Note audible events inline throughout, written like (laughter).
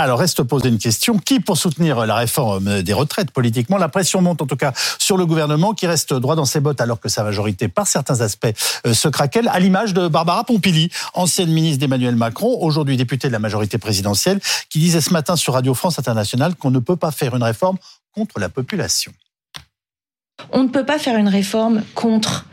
Alors reste poser une question. Qui pour soutenir la réforme des retraites politiquement La pression monte en tout cas sur le gouvernement qui reste droit dans ses bottes alors que sa majorité par certains aspects euh, se craquelle, à l'image de Barbara Pompili, ancienne ministre d'Emmanuel Macron, aujourd'hui députée de la majorité présidentielle, qui disait ce matin sur Radio France Internationale qu'on ne peut pas faire une réforme contre la population. On ne peut pas faire une réforme contre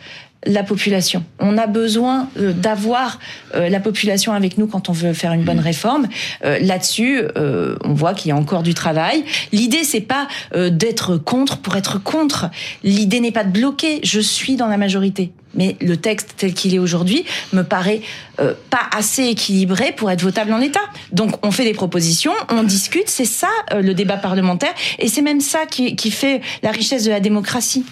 la population. On a besoin euh, d'avoir euh, la population avec nous quand on veut faire une bonne réforme. Euh, là-dessus, on voit qu'il y a encore du travail. L'idée, c'est pas d'être contre pour être contre. L'idée n'est pas de bloquer. Je suis dans la majorité. Mais le texte tel qu'il est aujourd'hui me paraît pas assez équilibré pour être votable en l'état. Donc on fait des propositions, on discute, c'est ça le débat parlementaire, et c'est même ça qui, qui fait la richesse de la démocratie.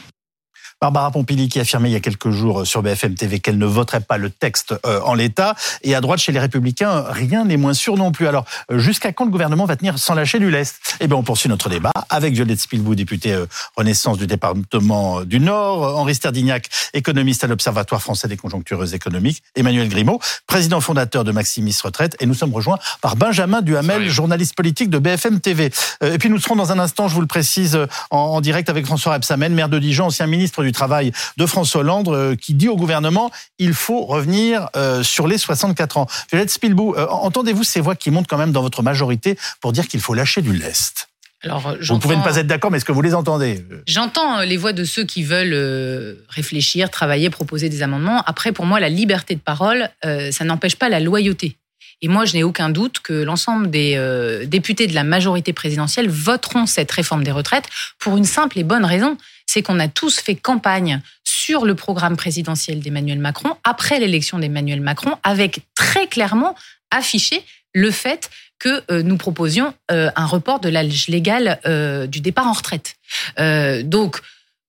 Barbara Pompili qui affirmait il y a quelques jours sur BFM TV qu'elle ne voterait pas le texte euh, en l'état. Et à droite, chez les Républicains, rien n'est moins sûr non plus. Alors, euh, jusqu'à quand le gouvernement va tenir sans lâcher du lest? Eh bien, on poursuit notre débat avec Violette Spilbou, députée euh, Renaissance du département du Nord, Henri Sterdignac, économiste à l'Observatoire français des conjonctures économiques, Emmanuel Grimaud, président fondateur de Maximis Retraite, et nous sommes rejoints par Benjamin Duhamel, journaliste politique de BFM TV. Et puis nous serons dans un instant, je vous le précise, en, direct avec François Rebsamen, maire de Dijon, ancien ministre du travail de François Hollande euh, qui dit au gouvernement il faut revenir euh, sur les 64 ans. Violette Spilbou, euh, entendez-vous ces voix qui montent quand même dans votre majorité pour dire qu'il faut lâcher du lest? Alors, vous pouvez ne pas être d'accord, mais est-ce que vous les entendez? J'entends les voix de ceux qui veulent réfléchir, travailler, proposer des amendements. Après, pour moi, la liberté de parole, ça n'empêche pas la loyauté. Et moi, je n'ai aucun doute que l'ensemble des euh, députés de la majorité présidentielle voteront cette réforme des retraites pour une simple et bonne raison. C'est qu'on a tous fait campagne sur le programme présidentiel d'Emmanuel Macron après l'élection d'Emmanuel Macron avec très clairement affiché le fait que euh, nous proposions euh, un report de l'âge légal du départ en retraite. donc,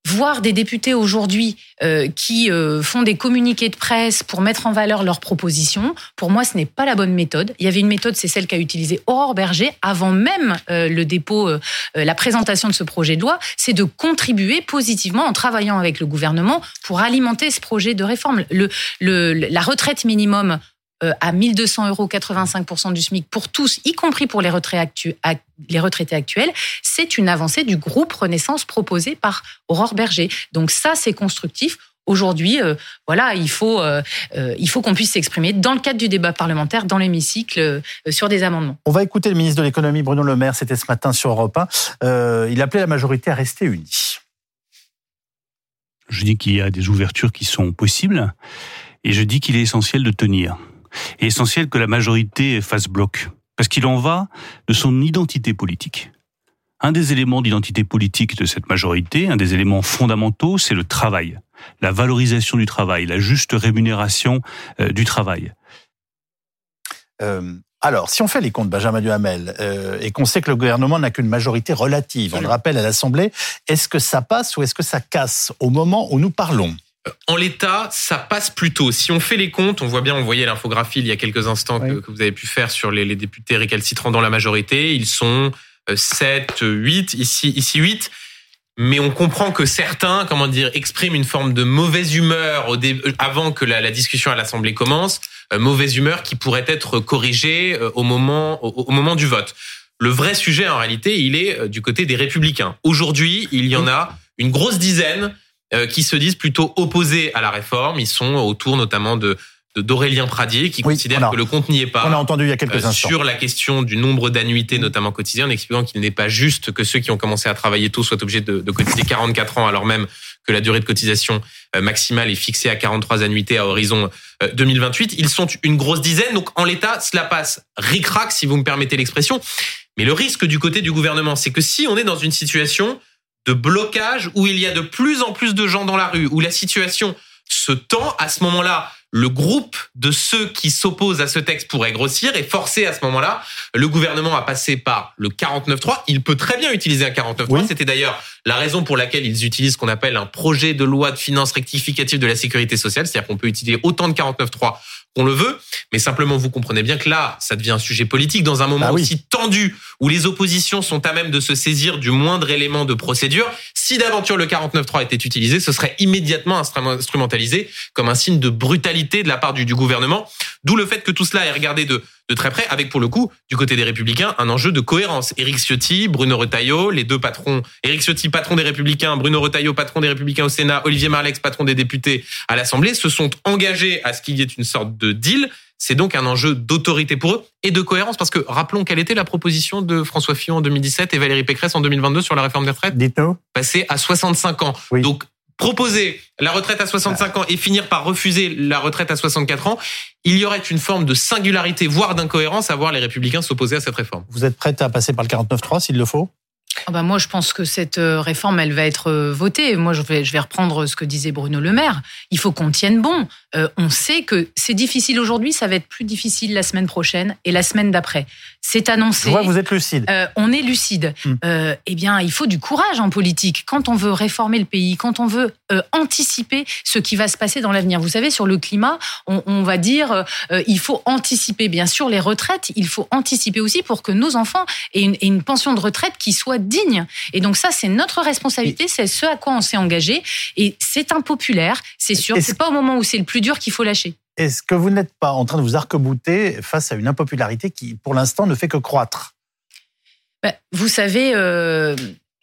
voir des députés aujourd'hui euh, qui euh, font des communiqués de presse pour mettre en valeur leurs propositions, pour moi, ce n'est pas la bonne méthode. Il y avait une méthode, c'est celle qu'a utilisée Aurore Berger avant même euh, le dépôt, la présentation de ce projet de loi, c'est de contribuer positivement en travaillant avec le gouvernement pour alimenter ce projet de réforme. Le, le, la retraite minimum euh, à 1200 euros, 85% du SMIC pour tous, y compris pour les, retraités actuels, c'est une avancée du groupe Renaissance proposé par Aurore Berger. Donc ça, c'est constructif. Aujourd'hui, euh, voilà, il faut, euh, il faut qu'on puisse s'exprimer dans le cadre du débat parlementaire, dans l'hémicycle, sur des amendements. On va écouter le ministre de l'économie, Bruno Le Maire, c'était ce matin sur Europe 1. il appelait la majorité à rester unie. Je dis qu'il y a des ouvertures qui sont possibles et je dis qu'il est essentiel de tenir est essentiel que la majorité fasse bloc, parce qu'il en va de son identité politique. Un des éléments d'identité politique de cette majorité, un des éléments fondamentaux, c'est le travail, la valorisation du travail, la juste rémunération euh, du travail. Euh, alors, si on fait les comptes, Benjamin Duhamel, euh, et qu'on sait que le gouvernement n'a qu'une majorité relative, on le rappelle à l'Assemblée, est-ce que ça passe ou est-ce que ça casse au moment où nous parlons? En l'état, ça passe plutôt. Si on fait les comptes, on voit bien, on voyait l'infographie il y a quelques instants que, vous avez pu faire sur les, députés récalcitrants dans la majorité. Ils sont 7, euh, 8, ici, ici 8. Mais on comprend que certains, comment dire, expriment une forme de mauvaise humeur au euh, avant que la, discussion à l'Assemblée commence, mauvaise humeur qui pourrait être corrigée au moment, au moment du vote. Le vrai sujet, en réalité, il est du côté des républicains. Aujourd'hui, il y en a une grosse dizaine euh, qui se disent plutôt opposés à la réforme. Ils sont autour notamment de d'Aurélien Pradier qui considère que le compte n'y est pas. On a entendu il y a quelques euh, instants. Sur la question du nombre d'annuités, notamment quotidiennes, en expliquant qu'il n'est pas juste que ceux qui ont commencé à travailler tôt soient obligés de, de, cotiser 44 ans alors même que la durée de cotisation euh, maximale est fixée à 43 annuités à horizon 2028. Ils sont une grosse dizaine, donc en l'état, cela passe ric-rac, si vous me permettez l'expression. Mais le risque du côté du gouvernement, c'est que si on est dans une situation de blocage où il y a de plus en plus de gens dans la rue, où la situation se tend, à ce moment-là, le groupe de ceux qui s'opposent à ce texte pourrait grossir et forcer à ce moment-là le gouvernement à passer par le 49.3. Il peut très bien utiliser un 49.3. C'était d'ailleurs la raison pour laquelle ils utilisent ce qu'on appelle un projet de loi de finances rectificative de la sécurité sociale. C'est-à-dire qu'on peut utiliser autant de 49.3 qu'on le veut, mais simplement vous comprenez bien que là, ça devient un sujet politique dans un moment ah aussi tendu où les oppositions sont à même de se saisir du moindre élément de procédure. Si d'aventure le 49.3 était utilisé, ce serait immédiatement instrumentalisé comme un signe de brutalité de la part du, du gouvernement. D'où le fait que tout cela est regardé de, de très près, avec pour le coup, du côté des Républicains, un enjeu de cohérence. Éric Ciotti, Bruno Retailleau, les deux patrons, Éric Ciotti, patron des Républicains, Bruno Retailleau, patron des Républicains au Sénat, Olivier Marlex, patron des députés à l'Assemblée, se sont engagés à ce qu'il y ait une sorte de deal. C'est donc un enjeu d'autorité pour eux et de cohérence, parce que rappelons quelle était la proposition de François Fillon en 2017 et Valérie Pécresse en 2022 sur la réforme des retraites? Dites-nous. Passer à 65 ans. Oui. Donc proposer la retraite à 65 ans et finir par refuser la retraite à 64 ans, il y aurait une forme de singularité, voire d'incohérence à voir les républicains s'opposer à cette réforme. Vous êtes prête à passer par le 49.3 s'il le faut? Ah bah moi, je pense que cette euh, réforme, elle va être euh, votée. Moi, je vais, je vais reprendre ce que disait Bruno Le Maire. Il faut qu'on tienne bon. Euh, on sait que c'est difficile aujourd'hui, ça va être plus difficile la semaine prochaine et la semaine d'après. C'est annoncé. Je vois vous êtes lucide. Euh, on est lucide. Hmm. Euh, eh bien, il faut du courage en politique. Quand on veut réformer le pays, quand on veut anticiper ce qui va se passer dans l'avenir. Vous savez, sur le climat, on, on va dire il faut anticiper. Bien sûr, les retraites, il faut anticiper aussi pour que nos enfants aient une, aient une pension de retraite qui soit digne. Et donc ça, c'est notre responsabilité, c'est ce à quoi on s'est engagé. Et c'est impopulaire, c'est sûr. C'est pas au moment où c'est le plus dur qu'il faut lâcher. Est-ce que vous n'êtes pas en train de vous arc-bouter face à une impopularité qui, pour l'instant, ne fait que croître? Ben, vous savez, euh,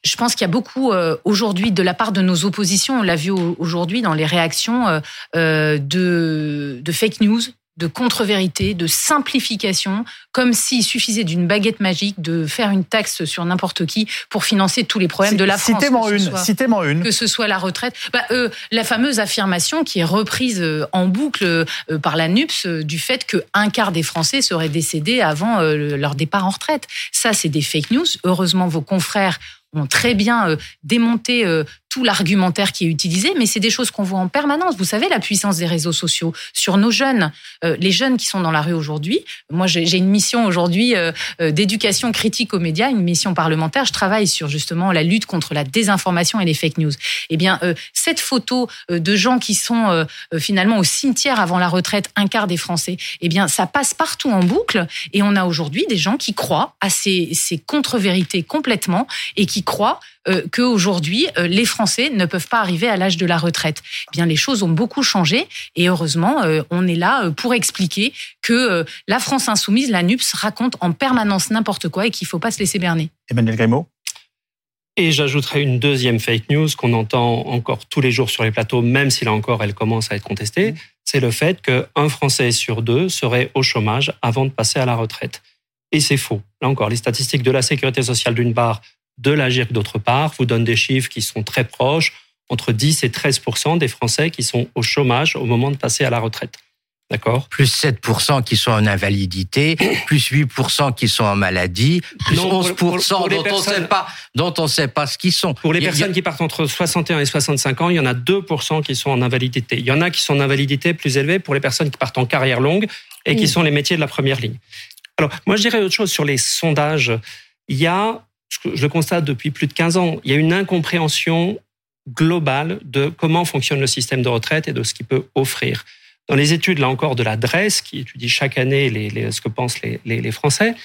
je pense qu'il y a beaucoup euh, aujourd'hui de la part de nos oppositions, on l'a vu au- aujourd'hui dans les réactions euh, euh, de, de fake news, de contre-vérité, de simplification, comme s'il suffisait d'une baguette magique de faire une taxe sur n'importe qui pour financer tous les problèmes de la France. Citez-moi une. soit- Citez-moi une. que ce soit la retraite, bah, euh, la fameuse affirmation qui est reprise euh, en boucle euh, par la NUPS euh, du fait que un quart des Français seraient décédés avant le- leur départ en retraite. Ça, c'est des fake news. Heureusement, vos confrères ont très bien démonté tout l'argumentaire qui est utilisé, mais c'est des choses qu'on voit en permanence. Vous savez, la puissance des réseaux sociaux sur nos jeunes, euh, les jeunes qui sont dans la rue aujourd'hui. Moi, j'ai une mission aujourd'hui euh, euh, d'éducation critique aux médias, une mission parlementaire. Je travaille sur justement la lutte contre la désinformation et les fake news. Eh bien, euh, cette photo euh, de gens qui sont euh, finalement au cimetière avant la retraite, un quart des Français, eh bien, ça passe partout en boucle. Et on a aujourd'hui des gens qui croient à ces, ces contre-vérités complètement et qui croient euh, qu'aujourd'hui, euh, les Français ne peuvent pas arriver à l'âge de la retraite. Eh bien, les choses ont beaucoup changé et heureusement, euh, on est là euh, pour expliquer que euh, la France insoumise, la NUPS, raconte en permanence n'importe quoi et qu'il faut pas se laisser berner. Emmanuel Grimaud Et j'ajouterai une deuxième fake news qu'on entend encore tous les jours sur les plateaux, même si là encore elle commence à être contestée, c'est le fait qu'un Français sur deux serait au chômage avant de passer à la retraite. Et c'est faux. Là encore, les statistiques de la sécurité sociale d'une part, de l'AGIRC d'autre part, vous donnent des chiffres qui sont très proches, entre 10 et 13 des Français qui sont au chômage au moment de passer à la retraite. D'accord? Plus 7% qui sont en invalidité, (coughs) plus 8% qui sont en maladie, plus Non, pour- 11% pour- pour les dont on sait pas, dont on sait pas ce qu'ils sont. Pour les Il y a- personnes qui partent entre 61 et 65 ans, il y en a 2% qui sont en invalidité. Il y en a qui sont en invalidité plus élevée pour les personnes qui partent en carrière longue et qui sont les métiers de la première ligne. Alors, moi, je dirais autre chose sur les sondages. Il y a, je le constate depuis plus de 15 ans, il y a une incompréhension globale de comment fonctionne le système de retraite et de ce qu'il peut offrir. Dans les études, là encore, de la DRES, qui étudie chaque année ce que pensent les, les- les Français,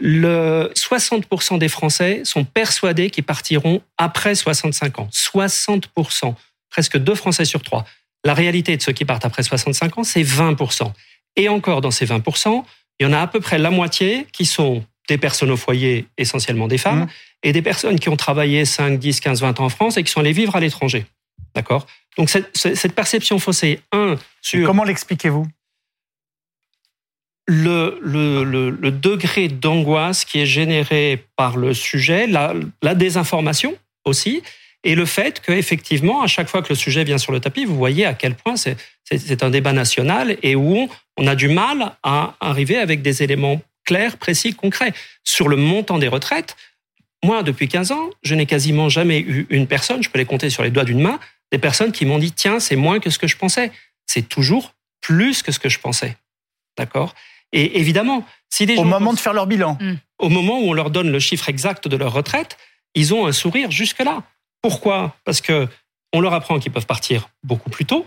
le 60% des Français sont persuadés qu'ils partiront après 65 ans. 60%, presque deux Français sur trois. La réalité de ceux qui partent après 65 ans, c'est 20%. Et encore, dans ces 20%, il y en a à peu près la moitié qui sont des personnes au foyer, essentiellement des femmes, Mmh. et des personnes qui ont travaillé 5, 10, 15, 20 ans en France et qui sont allées vivre à l'étranger. D'accord? Donc cette, cette perception faussée, un, sur Comment l'expliquez-vous? le, le, le, le degré d'angoisse qui est généré par le sujet, la, la désinformation aussi, et le fait qu'effectivement, à chaque fois que le sujet vient sur le tapis, vous voyez à quel point c'est un débat national et où on, on a du mal à arriver avec des éléments clairs, précis, concrets. Sur le montant des retraites, moi, depuis 15 ans, je n'ai quasiment jamais eu une personne, je peux les compter sur les doigts d'une main, des personnes qui m'ont dit, tiens, c'est moins que ce que je pensais. C'est toujours plus que ce que je pensais. D'accord? Et évidemment, si des Au gens moment pensent- de faire leur bilan. au moment où on leur donne le chiffre exact de leur retraite, ils ont un sourire jusque-là. Pourquoi? Parce que on leur apprend qu'ils peuvent partir beaucoup plus tôt,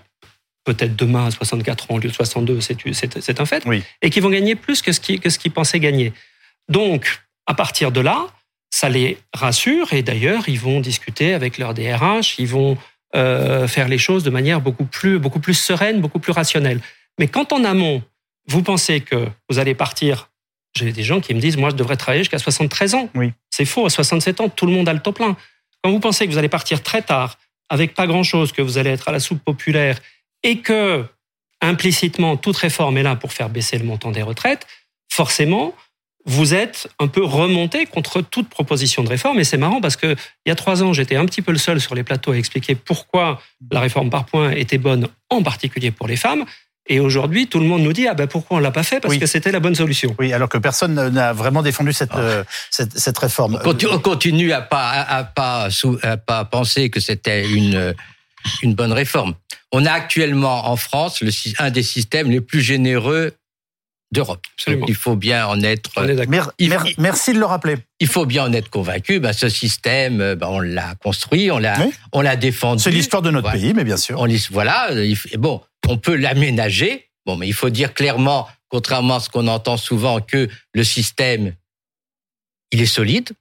peut-être demain à 64 ans au lieu de 62, c'est un fait, Oui. et qu'ils vont gagner plus que ce qu'ils pensaient gagner. Donc, à partir de là, ça les rassure, et d'ailleurs, ils vont discuter avec leur DRH, ils vont euh, faire les choses de manière beaucoup plus, beaucoup plus sereine, beaucoup plus rationnelle. Mais quand en amont, vous pensez que vous allez partir J'ai des gens qui me disent, moi, je devrais travailler jusqu'à 73 ans. Oui. C'est faux, à 67 ans, tout le monde a le temps plein. Quand vous pensez que vous allez partir très tard, avec pas grand-chose, que vous allez être à la soupe populaire, et que, implicitement, toute réforme est là pour faire baisser le montant des retraites, forcément, vous êtes un peu remonté contre toute proposition de réforme. Et c'est marrant parce que il y a trois ans, j'étais un petit peu le seul sur les plateaux à expliquer pourquoi la réforme par points était bonne, en particulier pour les femmes. Et aujourd'hui, tout le monde nous dit ah ben pourquoi on l'a pas fait? Parce Oui. que c'était la bonne solution. Oui, alors que personne n'a vraiment défendu cette, Ah. euh, cette, cette réforme. On continue, on continue à pas à, à pas à pas penser que c'était une une bonne réforme. On a actuellement en France le, un des systèmes les plus généreux d'Europe. Il faut bien en être On est d'accord. Mer- il- mer- merci de le rappeler. il faut bien en être convaincu. Ben, ce système, ben, on l'a construit, on l'a Oui. on l'a défendu. C'est l'histoire de notre Voilà. pays, mais bien sûr. On voilà, bon, on peut l'aménager. Bon, mais il faut dire clairement, contrairement à ce qu'on entend souvent, que le système, il est solide.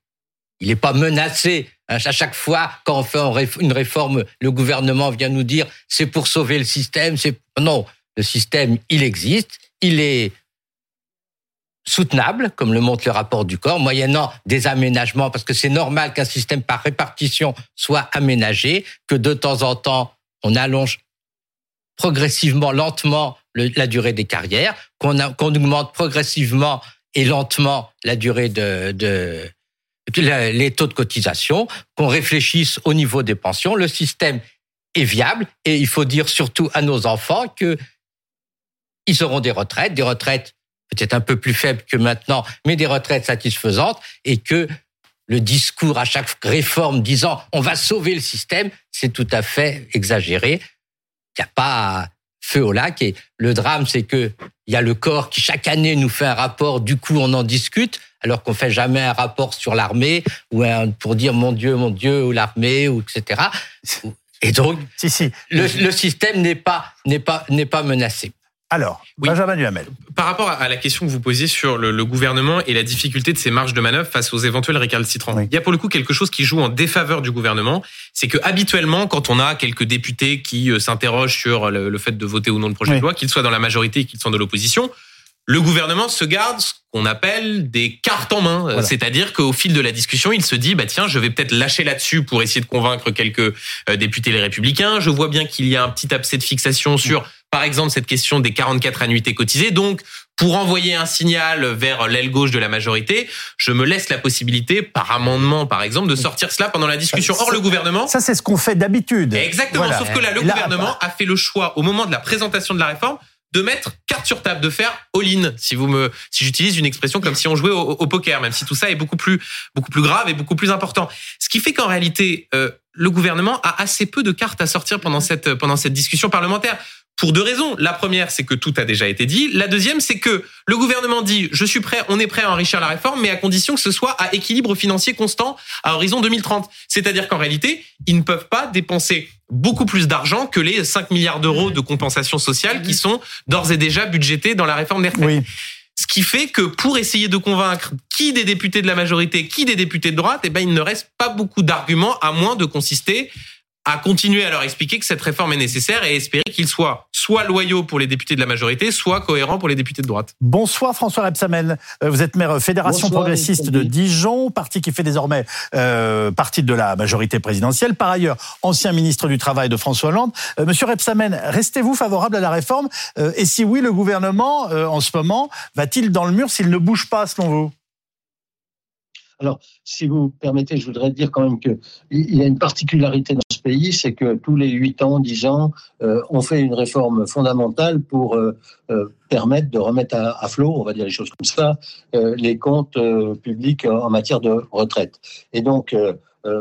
Il n'est pas menacé. À chaque fois, quand on fait une réforme, le gouvernement vient nous dire c'est pour sauver le système. C'est non, le système, il existe. Il est soutenable, comme le montre le rapport du corps, moyennant des aménagements, parce que c'est normal qu'un système par répartition soit aménagé, que de temps en temps, on allonge progressivement, lentement, le- la durée des carrières, qu'on augmente progressivement et lentement la durée de, de les taux de cotisation, qu'on réfléchisse au niveau des pensions. Le système est viable et il faut dire surtout à nos enfants que ils auront des retraites, des retraites peut-être un peu plus faibles que maintenant, mais des retraites satisfaisantes et que le discours à chaque réforme disant on va sauver le système, c'est tout à fait exagéré. Il n'y a pas feu au lac et le drame c'est que il y a le corps qui chaque année nous fait un rapport, du coup on en discute alors qu'on fait jamais un rapport sur l'armée ou un, pour dire mon Dieu, mon Dieu ou l'armée ou etc. Et donc Si, si. le, le système n'est pas n'est pas n'est pas menacé. Alors, Oui. Benjamin Duhamel. Par rapport à la question que vous posiez sur le, le gouvernement et la difficulté de ses marges de manœuvre face aux éventuels récalcitrants, Oui. il y a pour le coup quelque chose qui joue en défaveur du gouvernement, c'est que habituellement, quand on a quelques députés qui euh, s'interrogent sur le, le fait de voter ou non le projet Oui. de loi, qu'ils soient dans la majorité, qu'ils soient de l'opposition, le gouvernement se garde ce qu'on appelle des cartes en main. Voilà. C'est-à-dire qu'au fil de la discussion, il se dit, bah tiens, je vais peut-être lâcher là-dessus pour essayer de convaincre quelques euh, députés les républicains. Je vois bien qu'il y a un petit abcès de fixation sur, par exemple, cette question des 44 annuités cotisées. Donc, pour envoyer un signal vers l'aile gauche de la majorité, je me laisse la possibilité, par amendement, par exemple, de sortir cela pendant la discussion. Or, le gouvernement, Ça, c'est ce qu'on fait d'habitude. Exactement. Voilà. Sauf que là, le Là, gouvernement a fait le choix au moment de la présentation de la réforme de mettre carte sur table, de faire all-in, si vous me, si j'utilise une expression comme si on jouait au, poker, même si tout ça est beaucoup plus, beaucoup plus grave et beaucoup plus important. Ce qui fait qu'en réalité, euh, le gouvernement a assez peu de cartes à sortir pendant cette, pendant cette discussion parlementaire. Pour deux raisons. La première, c'est que tout a déjà été dit. La deuxième, c'est que le gouvernement dit, je suis prêt, on est prêt à enrichir la réforme, mais à condition que ce soit à équilibre financier constant à horizon 2030. C'est-à-dire qu'en réalité, ils ne peuvent pas dépenser beaucoup plus d'argent que les 5 milliards d'euros de compensation sociale qui sont d'ores et déjà budgétés dans la réforme des retraites. Oui. Ce qui fait que pour essayer de convaincre qui des députés de la majorité, qui des députés de droite, eh ben, il ne reste pas beaucoup d'arguments à moins de consister à continuer à leur expliquer que cette réforme est nécessaire et espérer qu'ils soient soit loyaux pour les députés de la majorité, soit cohérents pour les députés de droite. Bonsoir François Rebsamen. Euh, Vous êtes maire Fédération Bonsoir, progressiste de. Dijon, parti qui fait désormais euh, partie de la majorité présidentielle. Par ailleurs, ancien ministre du Travail de François Hollande. Euh, Monsieur Rebsamen, restez-vous favorable à la réforme? Euh, Et si oui, le gouvernement, euh, en ce moment, va-t-il dans le mur s'il ne bouge pas, selon vous? Alors, si vous permettez, je voudrais dire quand même qu'il y a une particularité dans ce pays, c'est que tous les 8 ans, 10 ans, euh, on fait une réforme fondamentale pour euh, euh, permettre de remettre à, à flot, on va dire les choses comme ça, les comptes publics en matière de retraite. Et donc,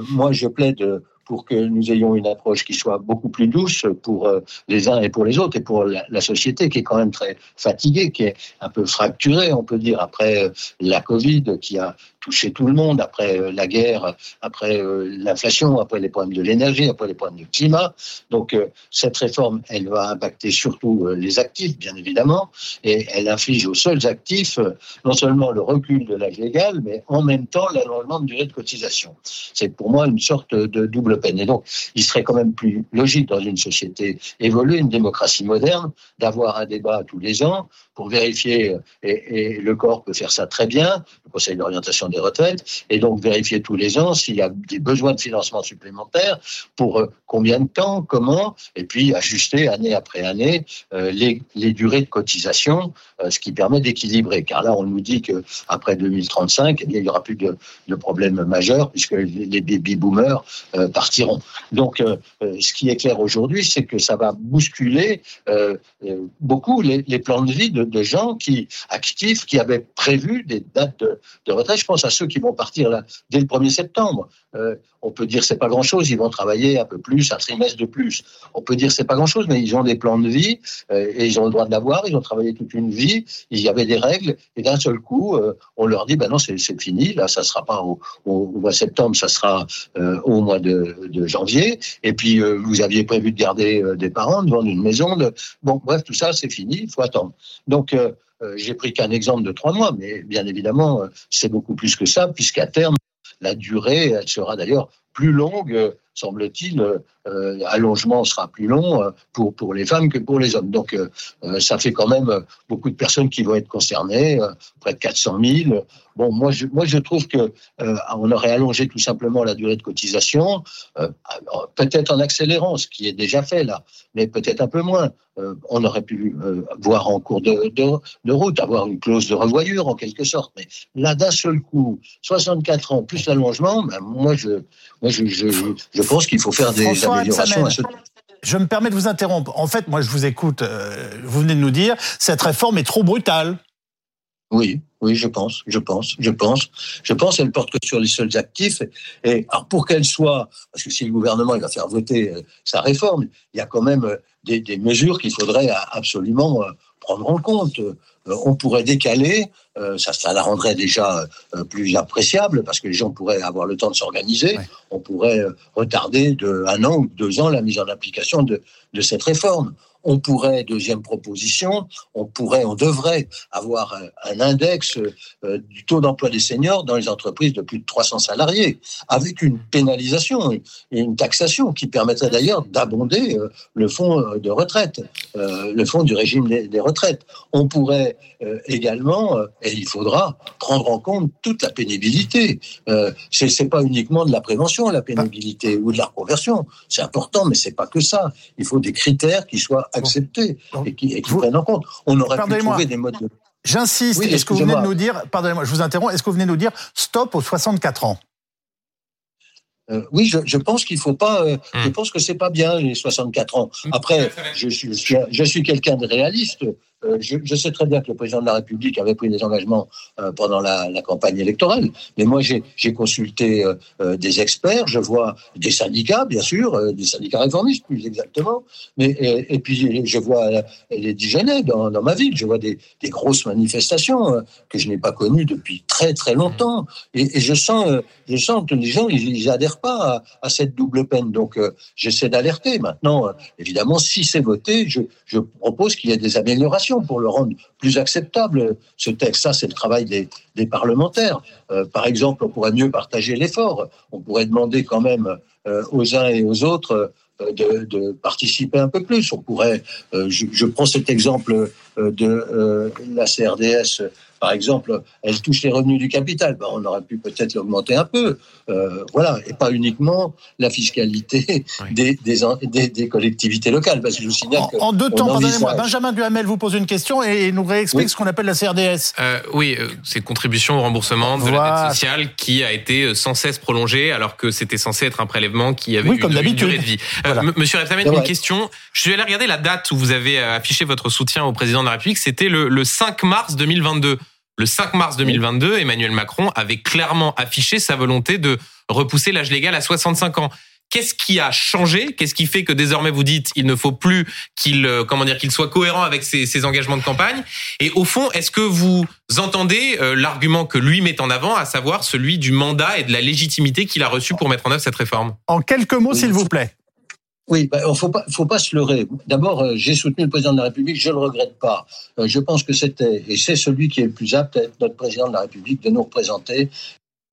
moi, je plaide pour que nous ayons une approche qui soit beaucoup plus douce pour les uns et pour les autres, et pour la, société qui est quand même très fatiguée, qui est un peu fracturée, on peut dire, après la Covid, qui a touché tout le monde après euh, la guerre, après euh, l'inflation, après les problèmes de l'énergie, après les problèmes du climat. Donc cette réforme, elle va impacter surtout les actifs, bien évidemment, et elle inflige aux seuls actifs non seulement le recul de l'âge légal, mais en même temps l'allongement de durée de cotisation. C'est pour moi une sorte de double peine. Et donc, il serait quand même plus logique dans une société évoluée, une démocratie moderne, d'avoir un débat tous les ans pour vérifier, et, et, le corps peut faire ça très bien, le Conseil d'orientation des retraites, et donc vérifier tous les ans s'il y a des besoins de financement supplémentaires, pour euh, combien de temps, comment, et puis ajuster année après année euh, les, les, durées de cotisation, euh, ce qui permet d'équilibrer. Car là, on nous dit que après 2035, eh bien, il n'y aura plus de, de problèmes majeurs puisque les baby boomers partiront. Donc, ce qui est clair aujourd'hui, c'est que ça va bousculer beaucoup les, plans de vie de de, gens qui actifs, qui avaient prévu des dates de, retraite. Je pense à ceux qui vont partir là, dès le 1er septembre. Euh, on peut dire c'est pas grand chose, ils vont travailler un peu plus, un trimestre de plus. On peut dire c'est pas grand chose, mais ils ont des plans de vie euh, et ils ont le droit de l'avoir. Ils ont travaillé toute une vie, il y avait des règles et d'un seul coup, euh, on leur dit ben non c'est fini, là ça sera pas au, mois de septembre, ça sera au mois de, janvier. Et puis vous aviez prévu de garder des parents, de vendre une maison. Bon bref tout ça c'est fini, il faut attendre. Donc, j'ai pris qu'un exemple de trois mois, mais bien évidemment, euh, c'est beaucoup plus que ça, puisqu'à terme, la durée, sera d'ailleurs plus longue, semble-t-il. allongement sera plus long pour, pour les femmes que pour les hommes. Donc, ça fait quand même beaucoup de personnes qui vont être concernées, près de 400 000. Bon, moi, je, moi, je trouve que on aurait allongé tout simplement la durée de cotisation, peut-être en accélérant, ce qui est déjà fait là, mais peut-être un peu moins. Euh, on aurait pu euh, voir en cours de, de, route, avoir une clause de revoyure en quelque sorte. Mais là, d'un seul coup, 64 ans plus l'allongement, ben, moi, je, moi je, je, je pense qu'il faut faire des améliorations à ce je me permets de vous interrompre. En fait, moi, je vous écoute. Euh, vous venez de nous dire cette réforme est trop brutale. Oui, oui, je pense, je pense, je pense, je pense. Elle porte que sur les seuls actifs. Et alors pour qu'elle soit, parce que si le gouvernement il va faire voter sa réforme, il y a quand même des, mesures qu'il faudrait absolument euh, prendre en compte. Euh, on pourrait décaler, euh, ça, ça la rendrait déjà plus appréciable parce que les gens pourraient avoir le temps de s'organiser. On pourrait retarder de un an ou deux ans la mise en application de, de cette réforme on pourrait, deuxième proposition, on pourrait, on devrait avoir un, index euh, du taux d'emploi des seniors dans les entreprises de plus de 300 salariés, avec une pénalisation et une taxation qui permettrait d'ailleurs d'abonder euh, le fonds euh, de retraite, le fonds du régime des, retraites. On pourrait également, et il faudra prendre en compte toute la pénibilité. Ce c'est pas uniquement de la prévention, la pénibilité ou de la reconversion. C'est important, mais c'est pas que ça. Il faut des critères qui soient accepter et qui, prennent en compte. On aurait pu trouver des modes de... J'insiste, est-ce que vous venez de nous dire, pardonnez-moi, je vous interromps, est-ce que vous venez de nous dire stop aux 64 ans? Euh, oui, je, je pense qu'il faut pas. Euh, hmm. Je pense que c'est pas bien les 64 ans. Après, je suis, je suis, je suis quelqu'un de réaliste. Euh, je, sais très bien que le président de la République avait pris des engagements euh, pendant la, campagne électorale, mais moi j'ai consulté euh, des experts, je vois des syndicats, bien sûr, des syndicats réformistes plus exactement, mais et, puis je vois les Dijonais dans, ma ville, je vois des, grosses manifestations que je n'ai pas connues depuis très très longtemps, et, je sens je sens que les gens ils, n'adhèrent pas à, cette double peine, donc j'essaie d'alerter. Maintenant, évidemment, si c'est voté, je propose qu'il y ait des améliorations pour le rendre plus acceptable, ce texte. Ça, c'est le travail des, parlementaires. Euh, par exemple, on pourrait mieux partager l'effort. On pourrait demander quand même euh, aux uns et aux autres euh, de, participer un peu plus. On pourrait, je, prends cet exemple de la CRDS par exemple, elle touche les revenus du capital. Ben, on aurait pu peut-être l'augmenter un peu. Euh, voilà, et pas uniquement la fiscalité (laughs) des, des, collectivités locales. Parce que je vous signale en, en deux temps, pardonnez-moi, Benjamin Duhamel vous pose une question et nous réexplique ce qu'on appelle la CRDS. Euh, oui, euh, c'est contribution au remboursement de la dette sociale qui a été sans cesse prolongée alors que c'était censé être un prélèvement qui avait une, durée de vie. Monsieur Reptamen, une question. Je suis allé regarder la date où vous avez affiché votre soutien au président de la République. C'était le, le 5 mars 2022. Le 5 mars 2022, Emmanuel Macron avait clairement affiché sa volonté de repousser l'âge légal à 65 ans. Qu'est-ce qui a changé? Qu'est-ce qui fait que désormais vous dites il ne faut plus qu'il euh, comment dire qu'il soit cohérent avec ses, ses, engagements de campagne? Et au fond, est-ce que vous entendez euh, l'argument que lui met en avant, à savoir celui du mandat et de la légitimité qu'il a reçu pour mettre en œuvre cette réforme? En quelques mots, s'il vous plaît. Oui, ben, faut pas, faut pas se leurrer. D'abord, euh, j'ai soutenu le président de la République, je le regrette pas. Euh, je pense que c'était, et c'est celui qui est le plus apte à être notre président de la République, de nous représenter.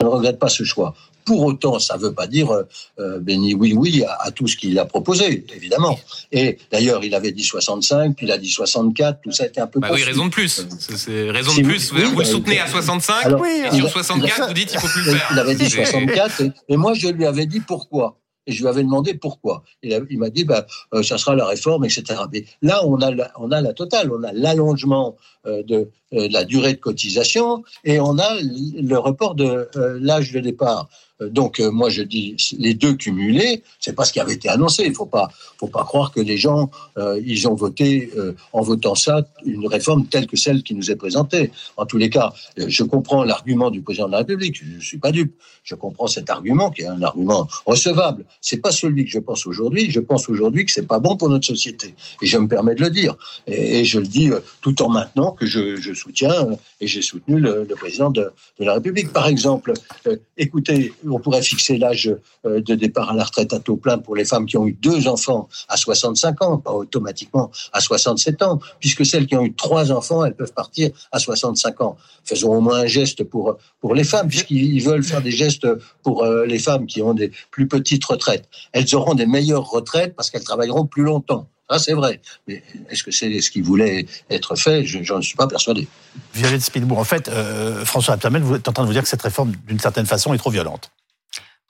Je ne regrette pas ce choix. Pour autant, ça ne veut pas dire euh, béni oui oui à, à tout ce qu'il a proposé, évidemment. Et d'ailleurs, il avait dit 65, puis il a dit 64, tout ça a été un peu. Bah oui, raison de plus. C'est raison de plus. vous, le soutenez à 65, alors, et sur 64, vous dites qu'il faut plus le faire. Il avait dit 64, et, et moi je lui avais dit pourquoi. Et je lui avais demandé pourquoi. Il, m'a dit, bah, euh, ça sera la réforme, etc. Mais là, on a, la, on a la totale. On a l'allongement de, euh, la durée de cotisation et on a le report de euh, l'âge de départ. Donc moi je dis les deux cumulés, c'est pas ce qui avait été annoncé. Il faut pas, faut pas croire que les gens euh, ils ont voté euh, en votant ça une réforme telle que celle qui nous est présentée. En tous les cas, je comprends l'argument du président de la République. Je, je suis pas dupe. Je comprends cet argument qui est un argument recevable. C'est pas celui que je pense aujourd'hui. Je pense aujourd'hui que c'est pas bon pour notre société. Et je me permets de le dire. Et je le dis tout en maintenant que je, soutiens et j'ai soutenu le, président de, la République. Par exemple, euh, écoutez, on pourrait fixer l'âge euh, de départ à la retraite à taux plein pour les femmes qui ont eu deux enfants à 65 ans, pas automatiquement à 67 ans, puisque celles qui ont eu trois enfants, elles peuvent partir à 65 ans. Faisons au moins un geste pour, pour les femmes, puisqu'ils veulent faire des gestes pour euh, les femmes qui ont des plus petites retraites. Elles auront des meilleures retraites parce qu'elles travailleront plus longtemps. Ah, c'est vrai. Mais est-ce que c'est ce qui voulait être fait? Je n'en suis pas persuadé. Violette Spilbourg, en fait, euh, François Abtamel, vous êtes en train de vous dire que cette réforme, d'une certaine façon, est trop violente.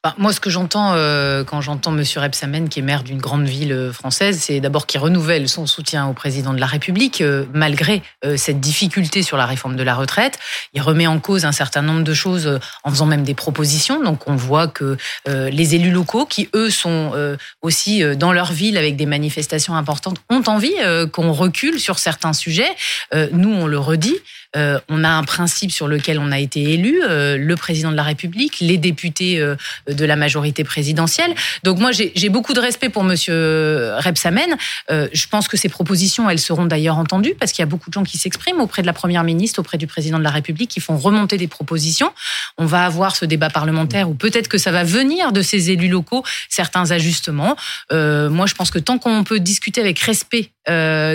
Bah, moi, ce que j'entends euh, quand j'entends Monsieur Rebsamen, qui est maire d'une grande ville française, c'est d'abord qu'il renouvelle son soutien au président de la République, euh, malgré euh, cette difficulté sur la réforme de la retraite. Il remet en cause un certain nombre de choses euh, en faisant même des propositions. Donc, on voit que euh, les élus locaux, qui eux sont euh, aussi dans leur ville avec des manifestations importantes, ont envie qu'on recule sur certains sujets. nous, on le redit. Euh, on a un principe sur lequel on a été élu, euh, le président de la République, les députés euh, de la majorité présidentielle. Donc moi, j'ai beaucoup de respect pour Monsieur Rebsamen. je pense que ces propositions, elles seront d'ailleurs entendues parce qu'il y a beaucoup de gens qui s'expriment auprès de la première ministre, auprès du président de la République, qui font remonter des propositions. On va avoir ce débat parlementaire où peut-être que ça va venir de ces élus locaux certains ajustements. moi, je pense que tant qu'on peut discuter avec respect,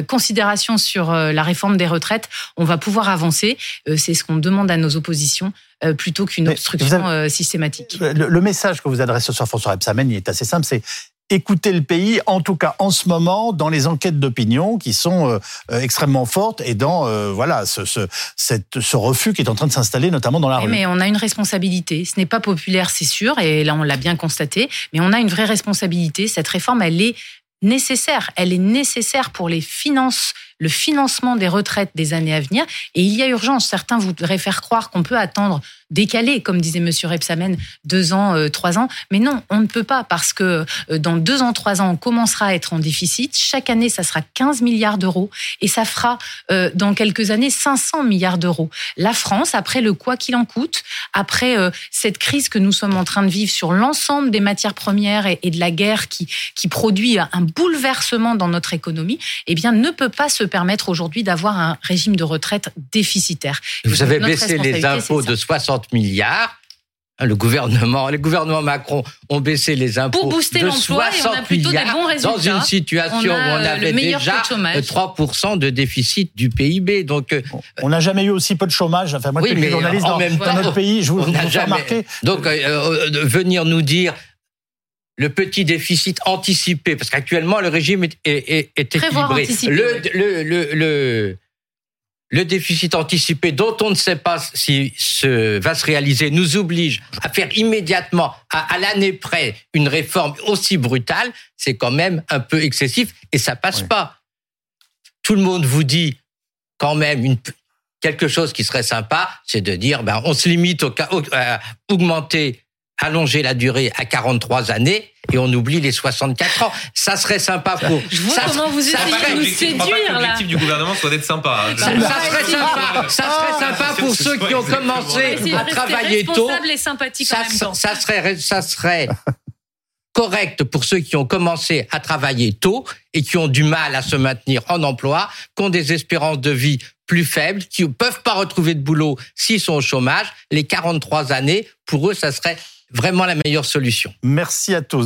considération sur la réforme des retraites, on va pouvoir avancer euh, c'est ce qu'on demande à nos oppositions euh, plutôt qu'une obstruction avez, euh, systématique. Le, le, message que vous adressez sur François Rebsamen, il est assez simple, c'est écouter le pays, en tout cas en ce moment, dans les enquêtes d'opinion qui sont euh, extrêmement fortes et dans euh, voilà ce, ce, cette, ce refus qui est en train de s'installer, notamment dans la oui, rue. Mais on a une responsabilité. Ce n'est pas populaire, c'est sûr, et là on l'a bien constaté, mais on a une vraie responsabilité. Cette réforme, elle est nécessaire. Elle est nécessaire pour les finances le financement des retraites des années à venir. Et il y a urgence. Certains voudraient faire croire qu'on peut attendre décalé, comme disait Monsieur Repsamen, deux ans, euh, trois ans. Mais non, on ne peut pas parce que euh, dans deux ans, trois ans, on commencera à être en déficit. Chaque année, ça sera 15 milliards d'euros et ça fera euh, dans quelques années 500 milliards d'euros. La France, après le quoi qu'il en coûte, après cette crise que nous sommes en train de vivre sur l'ensemble des matières premières et, et, de la guerre qui, qui produit un bouleversement dans notre économie, eh bien, ne peut pas se permettre aujourd'hui d'avoir un régime de retraite déficitaire. Vous avez baissé les impôts de 60 milliards. Le gouvernement, les gouvernements Macron ont baissé les impôts pour booster de l'emploi et on a plutôt des bons résultats. dans une situation on où on avait déjà de 3% de déficit du PIB. Donc, on n'a jamais eu aussi peu de chômage. Enfin, moi, oui, mais journaliste en dans, même dans temps, notre pays, je vous, on vous jamais. remarquer. Donc, euh, euh, venir nous dire le petit déficit anticipé, parce qu'actuellement le régime est, est, est équilibré. Le, le, le, le, le déficit anticipé, dont on ne sait pas si se, va se réaliser, nous oblige à faire immédiatement, à, à l'année près, une réforme aussi brutale, c'est quand même un peu excessif et ça passe Oui. pas. Tout le monde vous dit quand même une, quelque chose qui serait sympa, c'est de dire, ben, on se limite au, au, à augmenter allonger la durée à 43 années et on oublie les 64 ans. Ça serait sympa pour. Je vois ça, comment vous ça essayez serait- de nous pas que l'objectif du gouvernement soit d'être sympa. hein. ça, Je- ça serait sympa, ça serait sympa pour ceux qui ont commencé à travailler tôt. responsable et sympathique en Ça, même temps. ça serait, ça serait correcte pour ceux qui ont commencé à travailler tôt et qui ont du mal à se maintenir en emploi, qui ont des espérances de vie plus faibles, qui ne peuvent pas retrouver de boulot s'ils sont au chômage. Les 43 années, pour eux, ça serait vraiment la meilleure solution. Merci à tous.